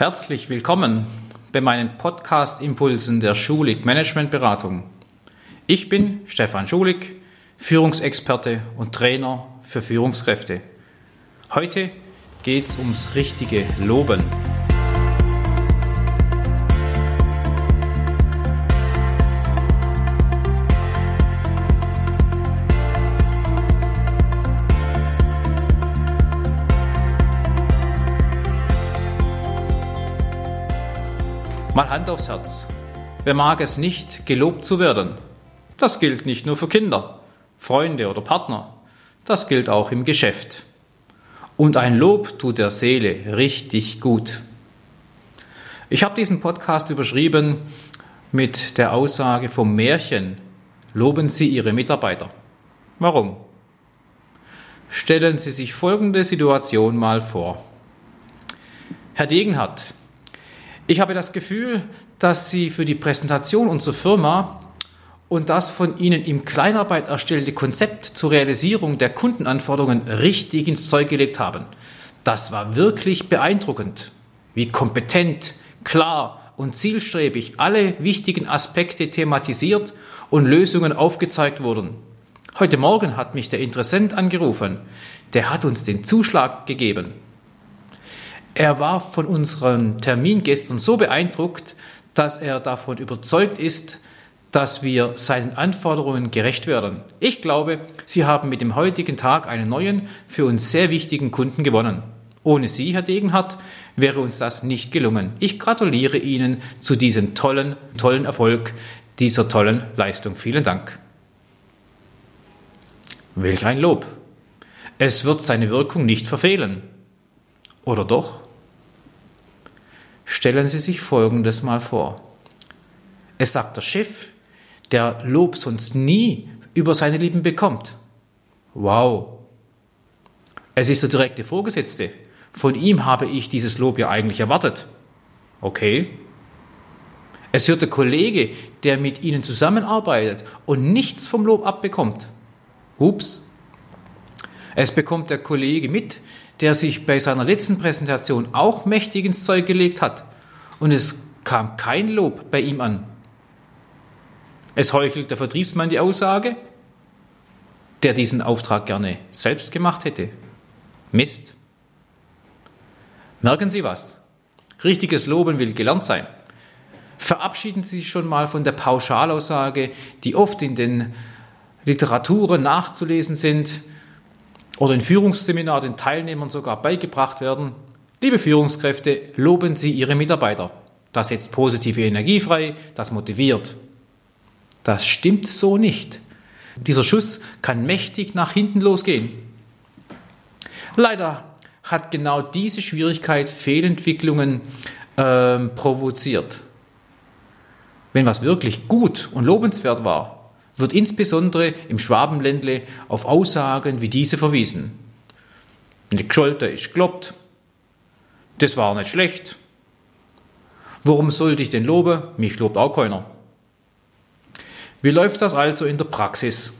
Herzlich willkommen bei meinen Podcast-Impulsen der Schulig Managementberatung. Ich bin Stefan Schulig, Führungsexperte und Trainer für Führungskräfte. Heute geht es ums richtige Loben. Mal Hand aufs Herz. Wer mag es nicht, gelobt zu werden? Das gilt nicht nur für Kinder, Freunde oder Partner. Das gilt auch im Geschäft. Und ein Lob tut der Seele richtig gut. Ich habe diesen Podcast überschrieben mit der Aussage vom Märchen, loben Sie Ihre Mitarbeiter. Warum? Stellen Sie sich folgende Situation mal vor. Herr Degenhardt, ich habe das Gefühl, dass Sie für die Präsentation unserer Firma und das von Ihnen im Kleinarbeit erstellte Konzept zur Realisierung der Kundenanforderungen richtig ins Zeug gelegt haben. Das war wirklich beeindruckend, wie kompetent, klar und zielstrebig alle wichtigen Aspekte thematisiert und Lösungen aufgezeigt wurden. Heute Morgen hat mich der Interessent angerufen. Der hat uns den Zuschlag gegeben. Er war von unserem Termin gestern so beeindruckt, dass er davon überzeugt ist, dass wir seinen Anforderungen gerecht werden. Ich glaube, Sie haben mit dem heutigen Tag einen neuen, für uns sehr wichtigen Kunden gewonnen. Ohne Sie, Herr Degenhardt, wäre uns das nicht gelungen. Ich gratuliere Ihnen zu diesem tollen, tollen Erfolg, dieser tollen Leistung. Vielen Dank. Welch ein Lob. Es wird seine Wirkung nicht verfehlen. Oder doch? Stellen Sie sich Folgendes mal vor. Es sagt der Chef, der Lob sonst nie über seine Lieben bekommt. Wow. Es ist der direkte Vorgesetzte. Von ihm habe ich dieses Lob ja eigentlich erwartet. Okay. Es hört der Kollege, der mit Ihnen zusammenarbeitet und nichts vom Lob abbekommt. Ups. Es bekommt der Kollege mit, der sich bei seiner letzten Präsentation auch mächtig ins Zeug gelegt hat. Und es kam kein Lob bei ihm an. Es heuchelt der Vertriebsmann die Aussage, der diesen Auftrag gerne selbst gemacht hätte. Mist. Merken Sie was? Richtiges Loben will gelernt sein. Verabschieden Sie sich schon mal von der Pauschalaussage, die oft in den Literaturen nachzulesen sind, oder in Führungsseminaren den Teilnehmern sogar beigebracht werden. Liebe Führungskräfte, loben Sie Ihre Mitarbeiter. Das setzt positive Energie frei, das motiviert. Das stimmt so nicht. Dieser Schuss kann mächtig nach hinten losgehen. Leider hat genau diese Schwierigkeit Fehlentwicklungen äh, provoziert. Wenn was wirklich gut und lobenswert war, wird insbesondere im Schwabenländle auf Aussagen wie diese verwiesen. Die Gescholte ist kloppt. Das war nicht schlecht. Warum sollte ich denn loben? Mich lobt auch keiner. Wie läuft das also in der Praxis?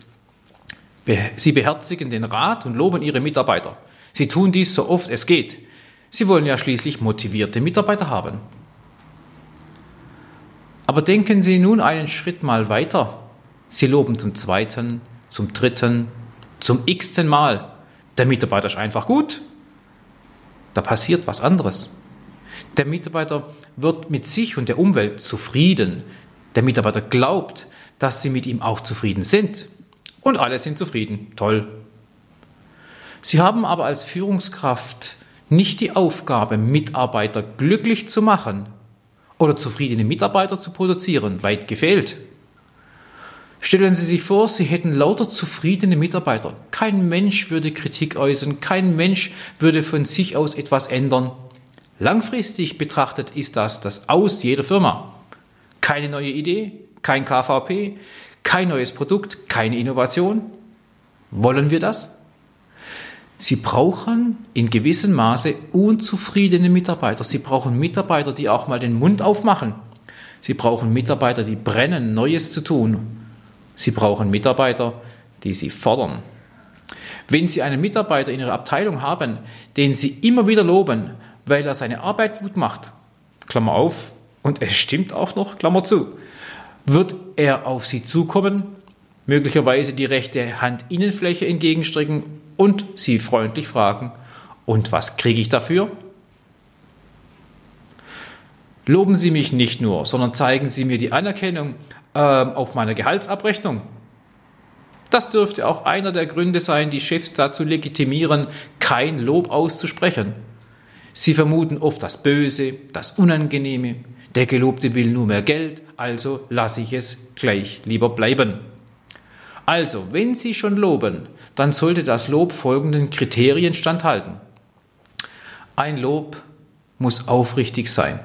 Sie beherzigen den Rat und loben Ihre Mitarbeiter. Sie tun dies so oft es geht. Sie wollen ja schließlich motivierte Mitarbeiter haben. Aber denken Sie nun einen Schritt mal weiter. Sie loben zum zweiten, zum dritten, zum x-ten Mal. Der Mitarbeiter ist einfach gut. Da passiert was anderes. Der Mitarbeiter wird mit sich und der Umwelt zufrieden. Der Mitarbeiter glaubt, dass sie mit ihm auch zufrieden sind. Und alle sind zufrieden. Toll. Sie haben aber als Führungskraft nicht die Aufgabe, Mitarbeiter glücklich zu machen oder zufriedene Mitarbeiter zu produzieren. Weit gefehlt. Stellen Sie sich vor, Sie hätten lauter zufriedene Mitarbeiter. Kein Mensch würde Kritik äußern, kein Mensch würde von sich aus etwas ändern. Langfristig betrachtet ist das das Aus jeder Firma. Keine neue Idee, kein KVP, kein neues Produkt, keine Innovation. Wollen wir das? Sie brauchen in gewissem Maße unzufriedene Mitarbeiter. Sie brauchen Mitarbeiter, die auch mal den Mund aufmachen. Sie brauchen Mitarbeiter, die brennen, Neues zu tun Sie brauchen Mitarbeiter, die Sie fordern. Wenn Sie einen Mitarbeiter in Ihrer Abteilung haben, den Sie immer wieder loben, weil er seine Arbeit gut macht, Klammer auf, und es stimmt auch noch, Klammer zu, wird er auf Sie zukommen, möglicherweise die rechte Handinnenfläche entgegenstrecken und Sie freundlich fragen, und was kriege ich dafür? Loben Sie mich nicht nur, sondern zeigen Sie mir die Anerkennung äh, auf meiner Gehaltsabrechnung. Das dürfte auch einer der Gründe sein, die Chefs dazu legitimieren, kein Lob auszusprechen. Sie vermuten oft das Böse, das Unangenehme. Der Gelobte will nur mehr Geld, also lasse ich es gleich lieber bleiben. Also, wenn Sie schon loben, dann sollte das Lob folgenden Kriterien standhalten. Ein Lob muss aufrichtig sein.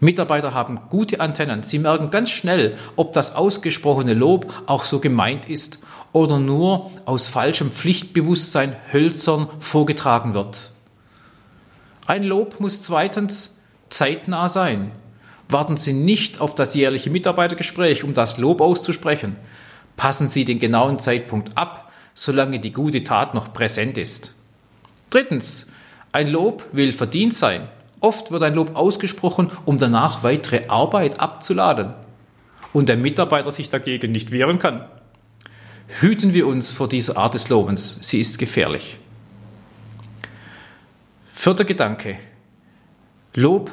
Mitarbeiter haben gute Antennen. Sie merken ganz schnell, ob das ausgesprochene Lob auch so gemeint ist oder nur aus falschem Pflichtbewusstsein hölzern vorgetragen wird. Ein Lob muss zweitens zeitnah sein. Warten Sie nicht auf das jährliche Mitarbeitergespräch, um das Lob auszusprechen. Passen Sie den genauen Zeitpunkt ab, solange die gute Tat noch präsent ist. Drittens, ein Lob will verdient sein. Oft wird ein Lob ausgesprochen, um danach weitere Arbeit abzuladen und der Mitarbeiter sich dagegen nicht wehren kann. Hüten wir uns vor dieser Art des Lobens, sie ist gefährlich. Vierter Gedanke. Lob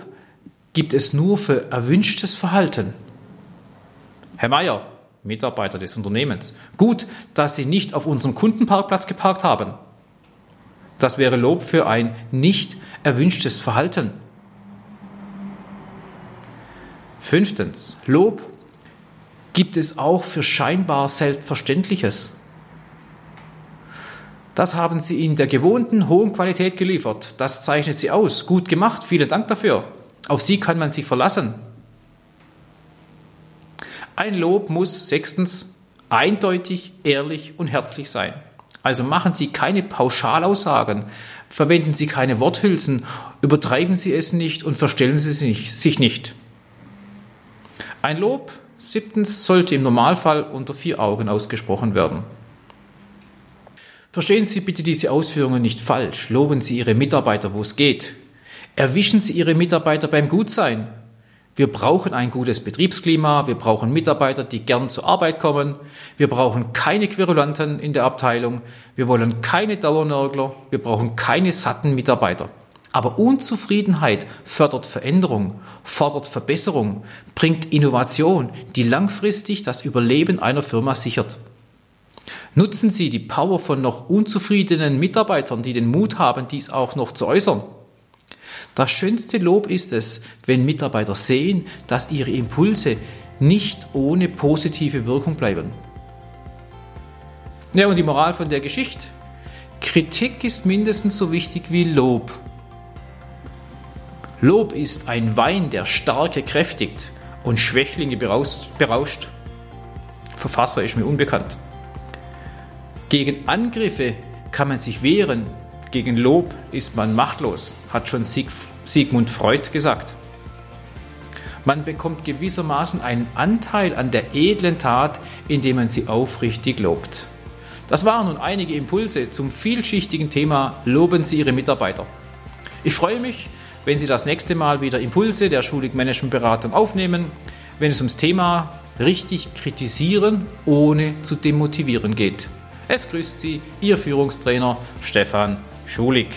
gibt es nur für erwünschtes Verhalten. Herr Meier, Mitarbeiter des Unternehmens, gut, dass Sie nicht auf unserem Kundenparkplatz geparkt haben. Das wäre Lob für ein nicht erwünschtes Verhalten. Fünftens, Lob gibt es auch für scheinbar Selbstverständliches. Das haben Sie in der gewohnten hohen Qualität geliefert. Das zeichnet Sie aus. Gut gemacht. Vielen Dank dafür. Auf Sie kann man sich verlassen. Ein Lob muss sechstens eindeutig, ehrlich und herzlich sein. Also machen Sie keine Pauschalaussagen, verwenden Sie keine Worthülsen, übertreiben Sie es nicht und verstellen Sie sich nicht. Ein Lob, siebtens, sollte im Normalfall unter vier Augen ausgesprochen werden. Verstehen Sie bitte diese Ausführungen nicht falsch. Loben Sie Ihre Mitarbeiter, wo es geht. Erwischen Sie Ihre Mitarbeiter beim Gutsein. Wir brauchen ein gutes Betriebsklima, wir brauchen Mitarbeiter, die gern zur Arbeit kommen, wir brauchen keine Querulanten in der Abteilung, wir wollen keine Dauernörgler, wir brauchen keine satten Mitarbeiter. Aber Unzufriedenheit fördert Veränderung, fordert Verbesserung, bringt Innovation, die langfristig das Überleben einer Firma sichert. Nutzen Sie die Power von noch unzufriedenen Mitarbeitern, die den Mut haben, dies auch noch zu äußern. Das schönste Lob ist es, wenn Mitarbeiter sehen, dass ihre Impulse nicht ohne positive Wirkung bleiben. Ja, und die Moral von der Geschichte. Kritik ist mindestens so wichtig wie Lob. Lob ist ein Wein, der Starke kräftigt und Schwächlinge berauscht. Verfasser ist mir unbekannt. Gegen Angriffe kann man sich wehren, gegen Lob ist man machtlos, hat schon Sieg, Sigmund Freud gesagt. Man bekommt gewissermaßen einen Anteil an der edlen Tat, indem man sie aufrichtig lobt. Das waren nun einige Impulse zum vielschichtigen Thema Loben Sie Ihre Mitarbeiter. Ich freue mich, wenn Sie das nächste Mal wieder Impulse der Schulig Managementberatung aufnehmen, wenn es ums Thema richtig kritisieren ohne zu demotivieren geht. Es grüßt Sie Ihr Führungstrainer Stefan Schulig.